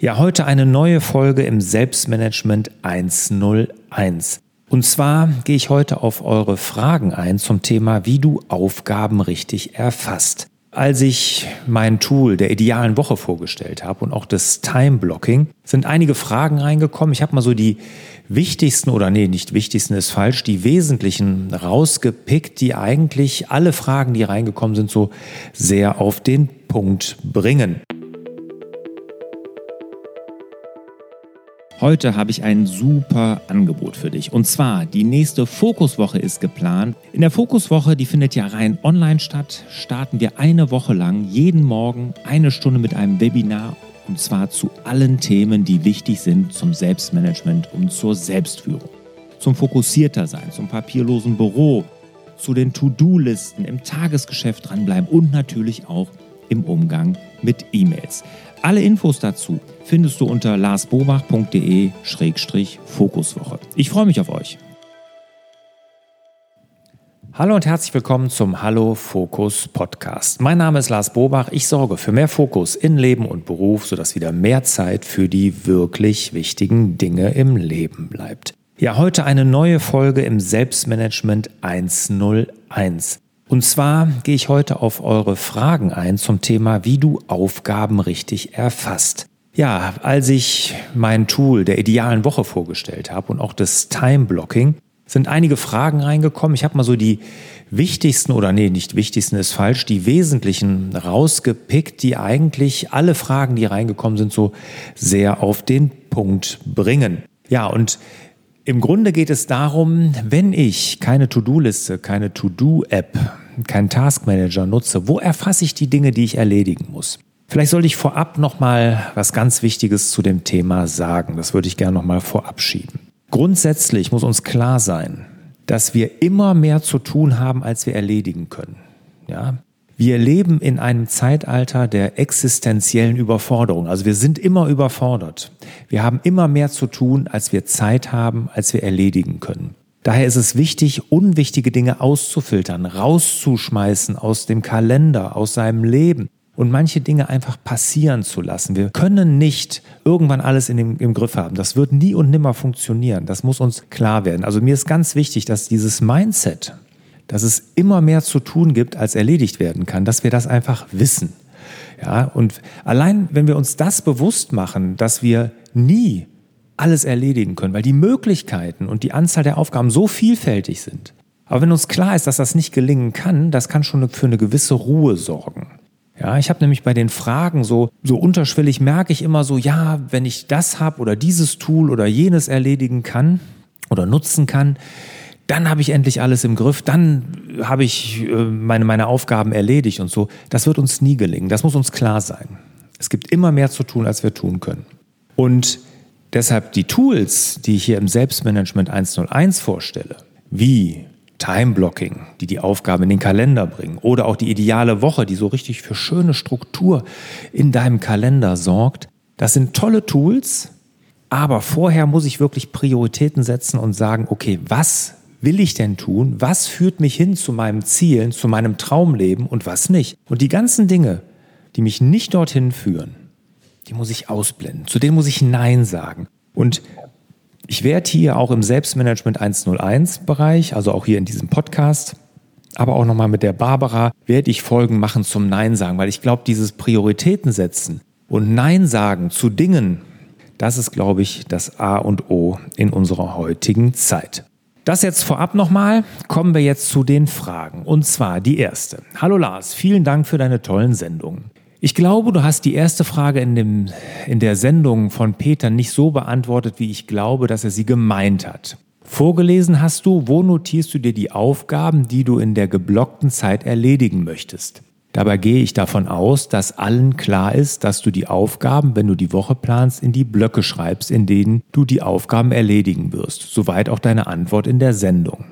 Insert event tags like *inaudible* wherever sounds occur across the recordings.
Ja, heute eine neue Folge im Selbstmanagement 101. Und zwar gehe ich heute auf eure Fragen ein zum Thema, wie du Aufgaben richtig erfasst. Als ich mein Tool der idealen Woche vorgestellt habe und auch das Time Blocking, sind einige Fragen reingekommen. Ich habe mal so die wichtigsten oder nee, nicht wichtigsten ist falsch, die wesentlichen rausgepickt, die eigentlich alle Fragen, die reingekommen sind, so sehr auf den Punkt bringen. Heute habe ich ein super Angebot für dich. Und zwar, die nächste Fokuswoche ist geplant. In der Fokuswoche, die findet ja rein online statt, starten wir eine Woche lang jeden Morgen eine Stunde mit einem Webinar. Und zwar zu allen Themen, die wichtig sind zum Selbstmanagement und zur Selbstführung. Zum fokussierter sein, zum papierlosen Büro, zu den To-Do-Listen, im Tagesgeschäft dranbleiben und natürlich auch im Umgang mit E-Mails. Alle Infos dazu findest du unter larsbobach.de-fokuswoche. Ich freue mich auf euch. Hallo und herzlich willkommen zum Hallo Fokus Podcast. Mein Name ist Lars Bobach. Ich sorge für mehr Fokus in Leben und Beruf, sodass wieder mehr Zeit für die wirklich wichtigen Dinge im Leben bleibt. Ja, heute eine neue Folge im Selbstmanagement 101. Und zwar gehe ich heute auf eure Fragen ein zum Thema, wie du Aufgaben richtig erfasst. Ja, als ich mein Tool der idealen Woche vorgestellt habe und auch das Time Blocking, sind einige Fragen reingekommen. Ich habe mal so die wichtigsten oder nee, nicht wichtigsten ist falsch, die wesentlichen rausgepickt, die eigentlich alle Fragen, die reingekommen sind, so sehr auf den Punkt bringen. Ja, und im Grunde geht es darum, wenn ich keine To-Do-Liste, keine To-Do-App, keinen Task-Manager nutze, wo erfasse ich die Dinge, die ich erledigen muss? Vielleicht sollte ich vorab nochmal was ganz Wichtiges zu dem Thema sagen. Das würde ich gerne nochmal vorab schieben. Grundsätzlich muss uns klar sein, dass wir immer mehr zu tun haben, als wir erledigen können. Ja? Wir leben in einem Zeitalter der existenziellen Überforderung. Also wir sind immer überfordert. Wir haben immer mehr zu tun, als wir Zeit haben, als wir erledigen können. Daher ist es wichtig, unwichtige Dinge auszufiltern, rauszuschmeißen aus dem Kalender, aus seinem Leben und manche Dinge einfach passieren zu lassen. Wir können nicht irgendwann alles in dem, im Griff haben. Das wird nie und nimmer funktionieren. Das muss uns klar werden. Also mir ist ganz wichtig, dass dieses Mindset, dass es immer mehr zu tun gibt, als erledigt werden kann, dass wir das einfach wissen. Ja, und allein, wenn wir uns das bewusst machen, dass wir nie alles erledigen können, weil die Möglichkeiten und die Anzahl der Aufgaben so vielfältig sind. Aber wenn uns klar ist, dass das nicht gelingen kann, das kann schon für eine gewisse Ruhe sorgen. Ja, ich habe nämlich bei den Fragen so, so unterschwellig merke ich immer so, ja, wenn ich das habe oder dieses Tool oder jenes erledigen kann oder nutzen kann, dann habe ich endlich alles im Griff, dann habe ich äh, meine, meine Aufgaben erledigt und so. Das wird uns nie gelingen. Das muss uns klar sein. Es gibt immer mehr zu tun, als wir tun können. Und deshalb die Tools, die ich hier im Selbstmanagement 101 vorstelle, wie Time-Blocking, die die Aufgaben in den Kalender bringen, oder auch die ideale Woche, die so richtig für schöne Struktur in deinem Kalender sorgt, das sind tolle Tools, aber vorher muss ich wirklich Prioritäten setzen und sagen, okay, was will ich denn tun? Was führt mich hin zu meinem Zielen, zu meinem Traumleben und was nicht? Und die ganzen Dinge, die mich nicht dorthin führen, die muss ich ausblenden. Zu denen muss ich Nein sagen. Und ich werde hier auch im Selbstmanagement 101 Bereich, also auch hier in diesem Podcast, aber auch nochmal mit der Barbara, werde ich Folgen machen zum Nein sagen, weil ich glaube, dieses Prioritäten setzen und Nein sagen zu Dingen, das ist, glaube ich, das A und O in unserer heutigen Zeit. Das jetzt vorab nochmal. Kommen wir jetzt zu den Fragen. Und zwar die erste. Hallo Lars, vielen Dank für deine tollen Sendungen. Ich glaube, du hast die erste Frage in, dem, in der Sendung von Peter nicht so beantwortet, wie ich glaube, dass er sie gemeint hat. Vorgelesen hast du, wo notierst du dir die Aufgaben, die du in der geblockten Zeit erledigen möchtest? Dabei gehe ich davon aus, dass allen klar ist, dass du die Aufgaben, wenn du die Woche planst, in die Blöcke schreibst, in denen du die Aufgaben erledigen wirst. Soweit auch deine Antwort in der Sendung.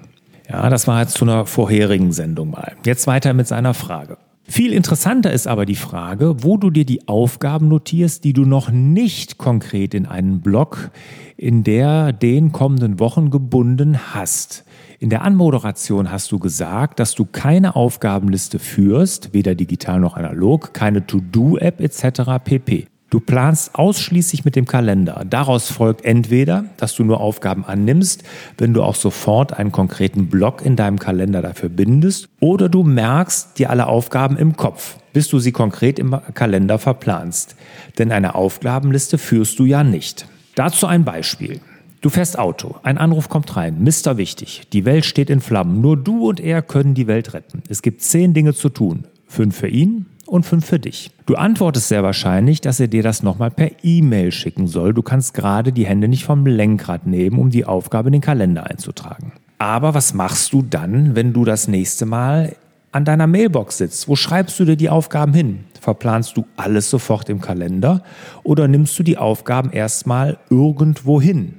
Ja, das war jetzt zu einer vorherigen Sendung mal. Jetzt weiter mit seiner Frage. Viel interessanter ist aber die Frage, wo du dir die Aufgaben notierst, die du noch nicht konkret in einen Block in der den kommenden Wochen gebunden hast. In der Anmoderation hast du gesagt, dass du keine Aufgabenliste führst, weder digital noch analog, keine To-Do-App etc. pp. Du planst ausschließlich mit dem Kalender. Daraus folgt entweder, dass du nur Aufgaben annimmst, wenn du auch sofort einen konkreten Block in deinem Kalender dafür bindest, oder du merkst dir alle Aufgaben im Kopf, bis du sie konkret im Kalender verplanst. Denn eine Aufgabenliste führst du ja nicht. Dazu ein Beispiel. Du fährst Auto, ein Anruf kommt rein, Mister wichtig, die Welt steht in Flammen, nur du und er können die Welt retten. Es gibt zehn Dinge zu tun, fünf für ihn, und fünf für dich. Du antwortest sehr wahrscheinlich, dass er dir das nochmal per E-Mail schicken soll. Du kannst gerade die Hände nicht vom Lenkrad nehmen, um die Aufgabe in den Kalender einzutragen. Aber was machst du dann, wenn du das nächste Mal an deiner Mailbox sitzt? Wo schreibst du dir die Aufgaben hin? Verplanst du alles sofort im Kalender oder nimmst du die Aufgaben erstmal irgendwo hin?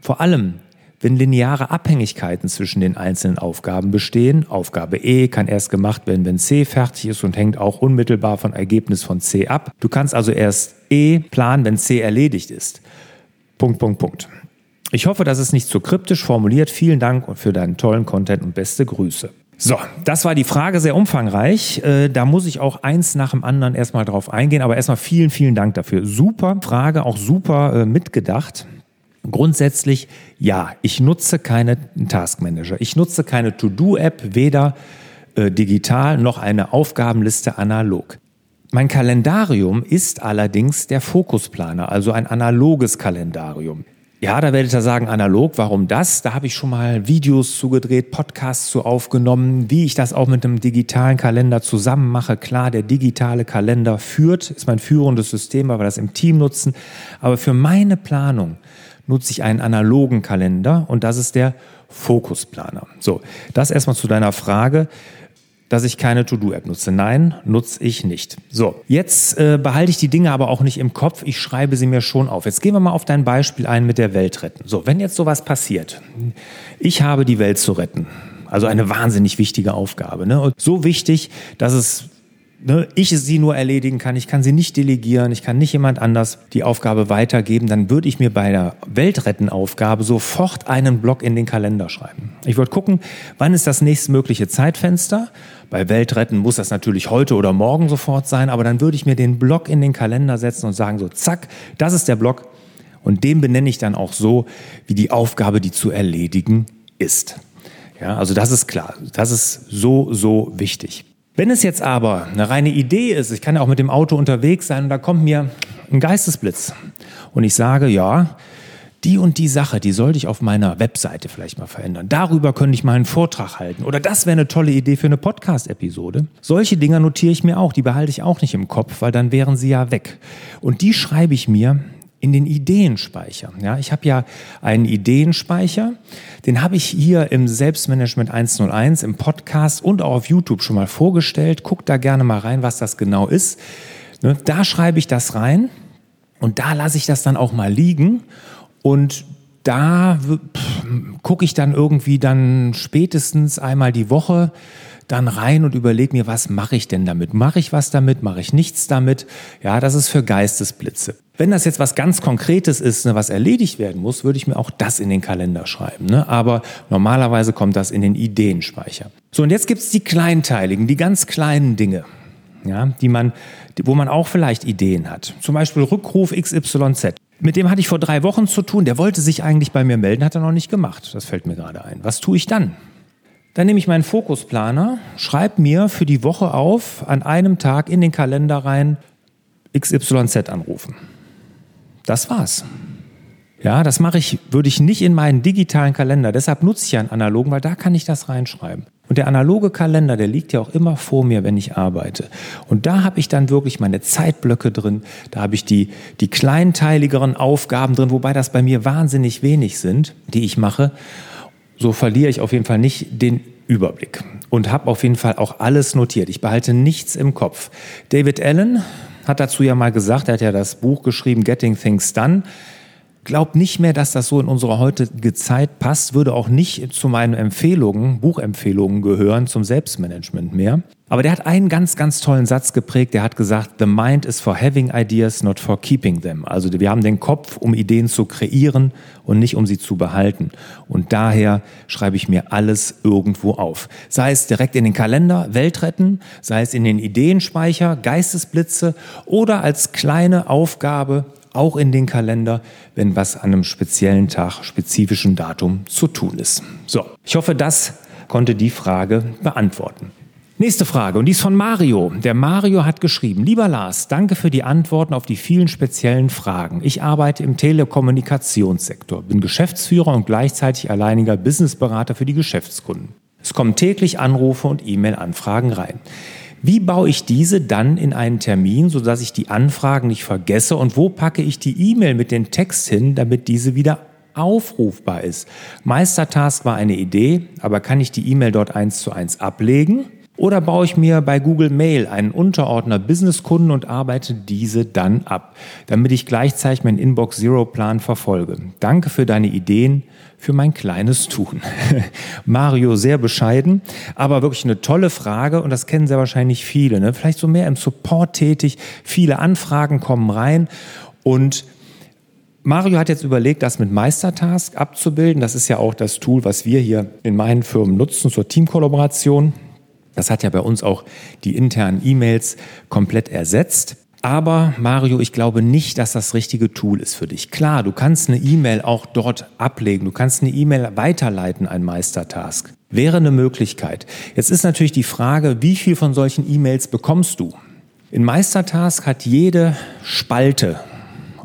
Vor allem, wenn lineare Abhängigkeiten zwischen den einzelnen Aufgaben bestehen, Aufgabe E kann erst gemacht werden, wenn C fertig ist und hängt auch unmittelbar von Ergebnis von C ab. Du kannst also erst E planen, wenn C erledigt ist. Punkt, Punkt, Punkt. Ich hoffe, das ist nicht zu kryptisch formuliert. Vielen Dank für deinen tollen Content und beste Grüße. So, das war die Frage sehr umfangreich. Äh, da muss ich auch eins nach dem anderen erstmal drauf eingehen. Aber erstmal vielen, vielen Dank dafür. Super Frage, auch super äh, mitgedacht. Grundsätzlich ja, ich nutze keine Taskmanager. Ich nutze keine To-Do-App, weder äh, digital noch eine Aufgabenliste analog. Mein Kalendarium ist allerdings der Fokusplaner, also ein analoges Kalendarium. Ja, da werdet ihr sagen, analog, warum das? Da habe ich schon mal Videos zugedreht, Podcasts zu aufgenommen, wie ich das auch mit einem digitalen Kalender zusammen mache. Klar, der digitale Kalender führt, ist mein führendes System, weil wir das im Team nutzen. Aber für meine Planung nutze ich einen analogen Kalender und das ist der Fokusplaner. So, das erstmal zu deiner Frage, dass ich keine To-Do-App nutze. Nein, nutze ich nicht. So, jetzt äh, behalte ich die Dinge aber auch nicht im Kopf, ich schreibe sie mir schon auf. Jetzt gehen wir mal auf dein Beispiel ein mit der Welt retten. So, wenn jetzt sowas passiert, ich habe die Welt zu retten. Also eine wahnsinnig wichtige Aufgabe. Ne? Und so wichtig, dass es ne, ich sie nur erledigen kann, ich kann sie nicht delegieren, ich kann nicht jemand anders die Aufgabe weitergeben, dann würde ich mir bei der Weltretten-Aufgabe sofort einen Block in den Kalender schreiben. Ich würde gucken, wann ist das nächstmögliche Zeitfenster. Bei Weltretten muss das natürlich heute oder morgen sofort sein, aber dann würde ich mir den Block in den Kalender setzen und sagen so, zack, das ist der Block und den benenne ich dann auch so, wie die Aufgabe, die zu erledigen ist. Ja, also das ist klar. Das ist so, so wichtig. Wenn es jetzt aber eine reine Idee ist, ich kann ja auch mit dem Auto unterwegs sein und da kommt mir ein Geistesblitz und ich sage, ja, die und die Sache, die sollte ich auf meiner Webseite vielleicht mal verändern. Darüber könnte ich mal einen Vortrag halten. Oder das wäre eine tolle Idee für eine Podcast-Episode. Solche Dinger notiere ich mir auch, die behalte ich auch nicht im Kopf, weil dann wären sie ja weg. Und die schreibe ich mir in den Ideenspeicher. Ja, ich habe ja einen Ideenspeicher, den habe ich hier im Selbstmanagement 101 im Podcast und auch auf YouTube schon mal vorgestellt. Guckt da gerne mal rein, was das genau ist. Ne, da schreibe ich das rein und da lasse ich das dann auch mal liegen und da gucke ich dann irgendwie dann spätestens einmal die Woche dann rein und überlege mir, was mache ich denn damit? Mache ich was damit? Mache ich nichts damit? Ja, das ist für Geistesblitze. Wenn das jetzt was ganz Konkretes ist, ne, was erledigt werden muss, würde ich mir auch das in den Kalender schreiben. Ne? Aber normalerweise kommt das in den Ideenspeicher. So, und jetzt gibt es die kleinteiligen, die ganz kleinen Dinge, ja, die man, wo man auch vielleicht Ideen hat. Zum Beispiel Rückruf XYZ. Mit dem hatte ich vor drei Wochen zu tun. Der wollte sich eigentlich bei mir melden, hat er noch nicht gemacht. Das fällt mir gerade ein. Was tue ich dann? Dann nehme ich meinen Fokusplaner, schreibe mir für die Woche auf, an einem Tag in den Kalender rein, XYZ anrufen. Das war's. Ja, das mache ich, würde ich nicht in meinen digitalen Kalender. Deshalb nutze ich ja einen analogen, weil da kann ich das reinschreiben. Und der analoge Kalender, der liegt ja auch immer vor mir, wenn ich arbeite. Und da habe ich dann wirklich meine Zeitblöcke drin. Da habe ich die, die kleinteiligeren Aufgaben drin, wobei das bei mir wahnsinnig wenig sind, die ich mache so verliere ich auf jeden Fall nicht den Überblick und habe auf jeden Fall auch alles notiert. Ich behalte nichts im Kopf. David Allen hat dazu ja mal gesagt, er hat ja das Buch geschrieben, Getting Things Done. Glaub nicht mehr, dass das so in unsere heutige Zeit passt, würde auch nicht zu meinen Empfehlungen, Buchempfehlungen gehören zum Selbstmanagement mehr. Aber der hat einen ganz, ganz tollen Satz geprägt. Der hat gesagt, the mind is for having ideas, not for keeping them. Also wir haben den Kopf, um Ideen zu kreieren und nicht um sie zu behalten. Und daher schreibe ich mir alles irgendwo auf. Sei es direkt in den Kalender, Welt retten, sei es in den Ideenspeicher, Geistesblitze oder als kleine Aufgabe auch in den Kalender, wenn was an einem speziellen Tag, spezifischen Datum zu tun ist. So, ich hoffe, das konnte die Frage beantworten. Nächste Frage und die ist von Mario. Der Mario hat geschrieben, lieber Lars, danke für die Antworten auf die vielen speziellen Fragen. Ich arbeite im Telekommunikationssektor, bin Geschäftsführer und gleichzeitig alleiniger Businessberater für die Geschäftskunden. Es kommen täglich Anrufe und E-Mail-Anfragen rein. Wie baue ich diese dann in einen Termin, sodass ich die Anfragen nicht vergesse und wo packe ich die E-Mail mit dem Text hin, damit diese wieder aufrufbar ist? Meistertask war eine Idee, aber kann ich die E-Mail dort eins zu eins ablegen? Oder baue ich mir bei Google Mail einen Unterordner Businesskunden und arbeite diese dann ab, damit ich gleichzeitig meinen Inbox Zero Plan verfolge. Danke für deine Ideen für mein kleines Tun. *laughs* Mario sehr bescheiden, aber wirklich eine tolle Frage und das kennen sehr wahrscheinlich viele. Ne? Vielleicht so mehr im Support tätig. Viele Anfragen kommen rein und Mario hat jetzt überlegt, das mit Meistertask abzubilden. Das ist ja auch das Tool, was wir hier in meinen Firmen nutzen zur Teamkollaboration. Das hat ja bei uns auch die internen E-Mails komplett ersetzt. Aber Mario, ich glaube nicht, dass das richtige Tool ist für dich. Klar, du kannst eine E-Mail auch dort ablegen. Du kannst eine E-Mail weiterleiten, ein Meistertask. Wäre eine Möglichkeit. Jetzt ist natürlich die Frage, wie viel von solchen E-Mails bekommst du? In Meistertask hat jede Spalte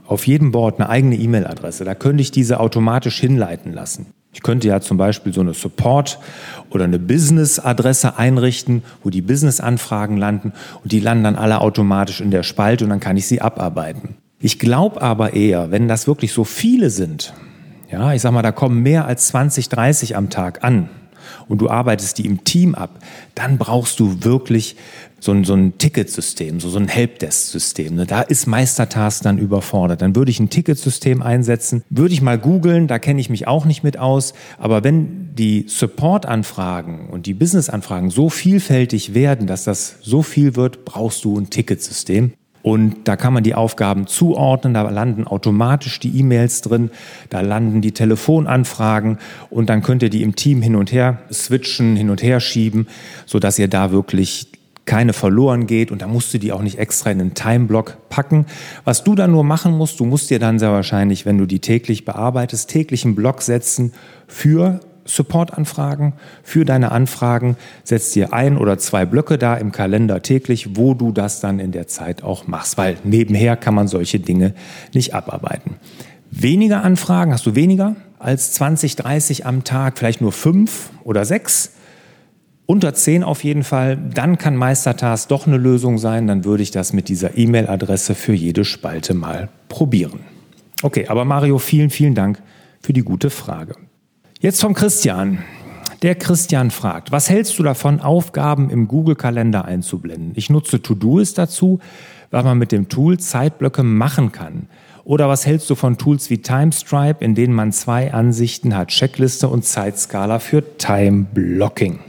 auf jedem Board eine eigene E-Mail-Adresse. Da könnte ich diese automatisch hinleiten lassen. Ich könnte ja zum Beispiel so eine Support- oder eine Business-Adresse einrichten, wo die Business-Anfragen landen und die landen dann alle automatisch in der Spalte und dann kann ich sie abarbeiten. Ich glaube aber eher, wenn das wirklich so viele sind, ja, ich sag mal, da kommen mehr als 20, 30 am Tag an, und du arbeitest die im Team ab, dann brauchst du wirklich so ein, so ein Ticketsystem, so, so ein Helpdesk-System. Ne? Da ist Meistertask dann überfordert. Dann würde ich ein Ticketsystem einsetzen, würde ich mal googeln, da kenne ich mich auch nicht mit aus. Aber wenn die Support-Anfragen und die Business-Anfragen so vielfältig werden, dass das so viel wird, brauchst du ein Ticketsystem. Und da kann man die Aufgaben zuordnen, da landen automatisch die E-Mails drin, da landen die Telefonanfragen. Und dann könnt ihr die im Team hin und her switchen, hin und her schieben, sodass ihr da wirklich keine verloren geht. Und da musst du die auch nicht extra in einen Timeblock packen. Was du dann nur machen musst, du musst dir dann sehr wahrscheinlich, wenn du die täglich bearbeitest, täglichen Block setzen für Supportanfragen für deine Anfragen. Setz dir ein oder zwei Blöcke da im Kalender täglich, wo du das dann in der Zeit auch machst, weil nebenher kann man solche Dinge nicht abarbeiten. Weniger Anfragen, hast du weniger als 20, 30 am Tag, vielleicht nur fünf oder sechs, unter zehn auf jeden Fall, dann kann Meistertask doch eine Lösung sein, dann würde ich das mit dieser E-Mail-Adresse für jede Spalte mal probieren. Okay, aber Mario, vielen, vielen Dank für die gute Frage. Jetzt vom Christian. Der Christian fragt, was hältst du davon, Aufgaben im Google-Kalender einzublenden? Ich nutze Todoist dazu, weil man mit dem Tool Zeitblöcke machen kann. Oder was hältst du von Tools wie Timestripe, in denen man zwei Ansichten hat, Checkliste und Zeitskala für Time Blocking?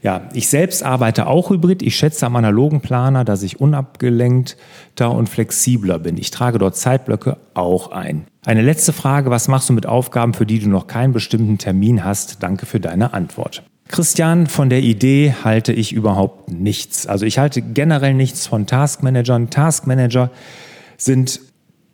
Ja, ich selbst arbeite auch hybrid. Ich schätze am analogen Planer, dass ich unabgelenkter und flexibler bin. Ich trage dort Zeitblöcke auch ein. Eine letzte Frage, was machst du mit Aufgaben, für die du noch keinen bestimmten Termin hast? Danke für deine Antwort. Christian, von der Idee halte ich überhaupt nichts. Also ich halte generell nichts von Taskmanagern. Taskmanager sind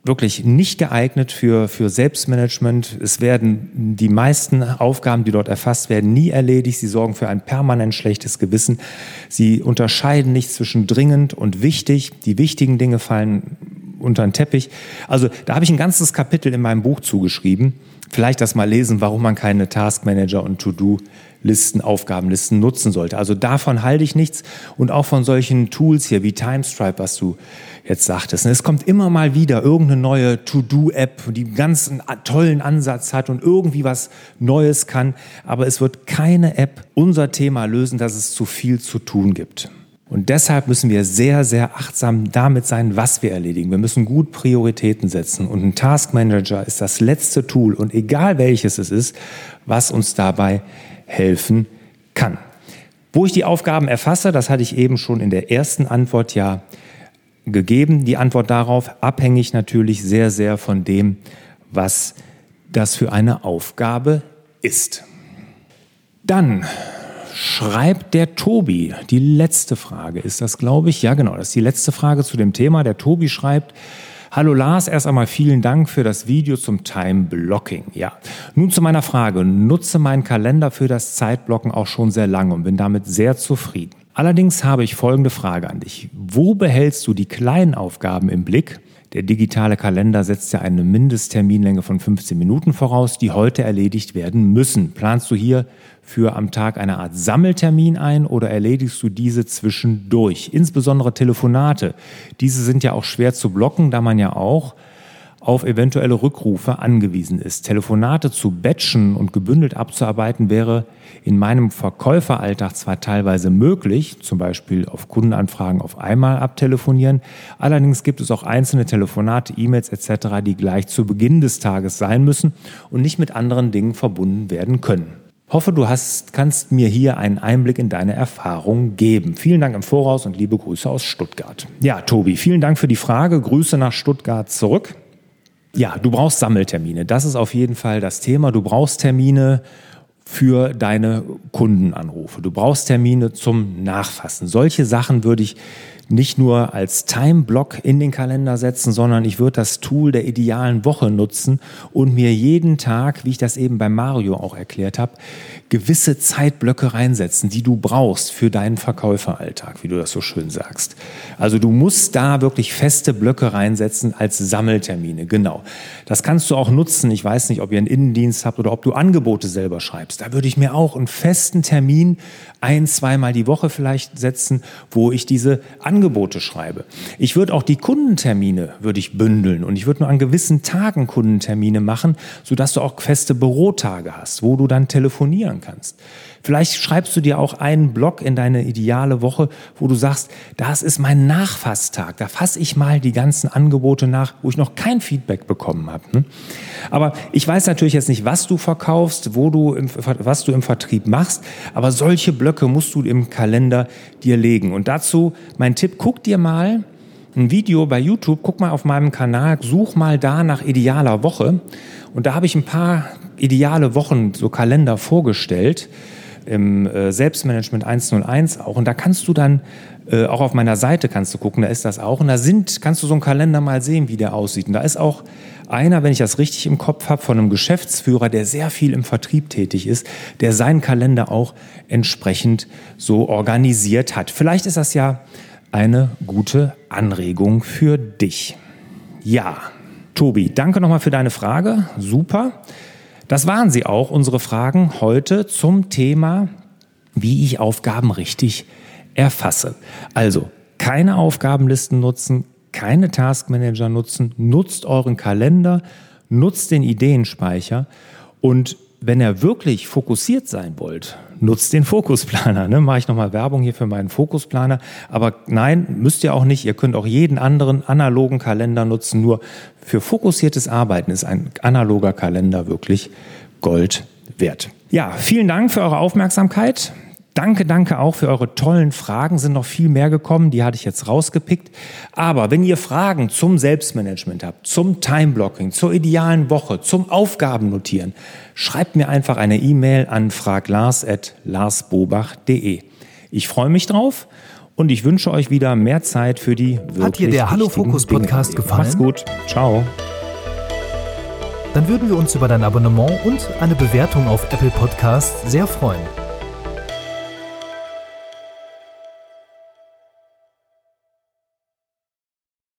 wirklich nicht geeignet für, für Selbstmanagement. Es werden die meisten Aufgaben, die dort erfasst werden, nie erledigt. Sie sorgen für ein permanent schlechtes Gewissen. Sie unterscheiden nicht zwischen dringend und wichtig. Die wichtigen Dinge fallen unter den Teppich. Also da habe ich ein ganzes Kapitel in meinem Buch zugeschrieben. Vielleicht das mal lesen, warum man keine Taskmanager und To-Do-Listen, Aufgabenlisten nutzen sollte. Also davon halte ich nichts und auch von solchen Tools hier wie Timestripe, was du jetzt sagtest. Es kommt immer mal wieder irgendeine neue To-Do-App, die einen ganz tollen Ansatz hat und irgendwie was Neues kann, aber es wird keine App unser Thema lösen, dass es zu viel zu tun gibt. Und deshalb müssen wir sehr, sehr achtsam damit sein, was wir erledigen. Wir müssen gut Prioritäten setzen. Und ein Task Manager ist das letzte Tool und egal welches es ist, was uns dabei helfen kann. Wo ich die Aufgaben erfasse, das hatte ich eben schon in der ersten Antwort ja gegeben. Die Antwort darauf abhängig natürlich sehr, sehr von dem, was das für eine Aufgabe ist. Dann schreibt der Tobi, die letzte Frage ist das, glaube ich. Ja, genau, das ist die letzte Frage zu dem Thema. Der Tobi schreibt, Hallo Lars, erst einmal vielen Dank für das Video zum Time Blocking. Ja, nun zu meiner Frage. Nutze meinen Kalender für das Zeitblocken auch schon sehr lange und bin damit sehr zufrieden. Allerdings habe ich folgende Frage an dich. Wo behältst du die kleinen Aufgaben im Blick der digitale Kalender setzt ja eine Mindestterminlänge von 15 Minuten voraus, die heute erledigt werden müssen. Planst du hier für am Tag eine Art Sammeltermin ein oder erledigst du diese zwischendurch? Insbesondere Telefonate. Diese sind ja auch schwer zu blocken, da man ja auch auf eventuelle Rückrufe angewiesen ist. Telefonate zu batchen und gebündelt abzuarbeiten wäre in meinem Verkäuferalltag zwar teilweise möglich, zum Beispiel auf Kundenanfragen auf einmal abtelefonieren, allerdings gibt es auch einzelne Telefonate, E-Mails etc., die gleich zu Beginn des Tages sein müssen und nicht mit anderen Dingen verbunden werden können. Hoffe, du hast, kannst mir hier einen Einblick in deine Erfahrung geben. Vielen Dank im Voraus und liebe Grüße aus Stuttgart. Ja, Tobi, vielen Dank für die Frage. Grüße nach Stuttgart zurück. Ja, du brauchst Sammeltermine. Das ist auf jeden Fall das Thema. Du brauchst Termine für deine Kundenanrufe. Du brauchst Termine zum Nachfassen. Solche Sachen würde ich nicht nur als Time-Block in den Kalender setzen, sondern ich würde das Tool der idealen Woche nutzen und mir jeden Tag, wie ich das eben bei Mario auch erklärt habe, gewisse Zeitblöcke reinsetzen, die du brauchst für deinen Verkäuferalltag, wie du das so schön sagst. Also du musst da wirklich feste Blöcke reinsetzen als Sammeltermine, genau. Das kannst du auch nutzen. Ich weiß nicht, ob ihr einen Innendienst habt oder ob du Angebote selber schreibst. Da würde ich mir auch einen festen Termin ein, zweimal die Woche vielleicht setzen, wo ich diese Angebote schreibe. Ich würde auch die Kundentermine würde ich bündeln und ich würde nur an gewissen Tagen Kundentermine machen, sodass du auch feste Bürotage hast, wo du dann telefonieren kannst. Vielleicht schreibst du dir auch einen Blog in deine ideale Woche, wo du sagst, das ist mein Nachfasstag. Da fasse ich mal die ganzen Angebote nach, wo ich noch kein Feedback bekommen habe. Ne? Aber ich weiß natürlich jetzt nicht, was du verkaufst, wo du im, was du im Vertrieb machst, aber solche Blöcke musst du im Kalender dir legen. Und dazu mein Tipp, guck dir mal ein Video bei YouTube, guck mal auf meinem Kanal, such mal da nach idealer Woche. Und da habe ich ein paar ideale Wochen, so Kalender vorgestellt im äh, Selbstmanagement 101 auch. Und da kannst du dann äh, auch auf meiner Seite kannst du gucken, da ist das auch. Und da sind, kannst du so einen Kalender mal sehen, wie der aussieht. Und da ist auch einer, wenn ich das richtig im Kopf habe, von einem Geschäftsführer, der sehr viel im Vertrieb tätig ist, der seinen Kalender auch entsprechend so organisiert hat. Vielleicht ist das ja eine gute Anregung für dich. Ja, Tobi, danke nochmal für deine Frage. Super. Das waren sie auch, unsere Fragen heute zum Thema, wie ich Aufgaben richtig erfasse. Also keine Aufgabenlisten nutzen, keine Taskmanager nutzen, nutzt euren Kalender, nutzt den Ideenspeicher und wenn ihr wirklich fokussiert sein wollt, nutzt den Fokusplaner. Ne? Mache ich nochmal Werbung hier für meinen Fokusplaner. Aber nein, müsst ihr auch nicht. Ihr könnt auch jeden anderen analogen Kalender nutzen. Nur für fokussiertes Arbeiten ist ein analoger Kalender wirklich Gold wert. Ja, vielen Dank für eure Aufmerksamkeit. Danke, danke auch für eure tollen Fragen. Sind noch viel mehr gekommen, die hatte ich jetzt rausgepickt. Aber wenn ihr Fragen zum Selbstmanagement habt, zum Timeblocking, zur idealen Woche, zum Aufgabennotieren, schreibt mir einfach eine E-Mail an fraglars.larsbobach.de. Ich freue mich drauf und ich wünsche euch wieder mehr Zeit für die wirklich Hat dir der Hallo Fokus Podcast Dinge. gefallen? Macht's gut. Ciao. Dann würden wir uns über dein Abonnement und eine Bewertung auf Apple Podcasts sehr freuen.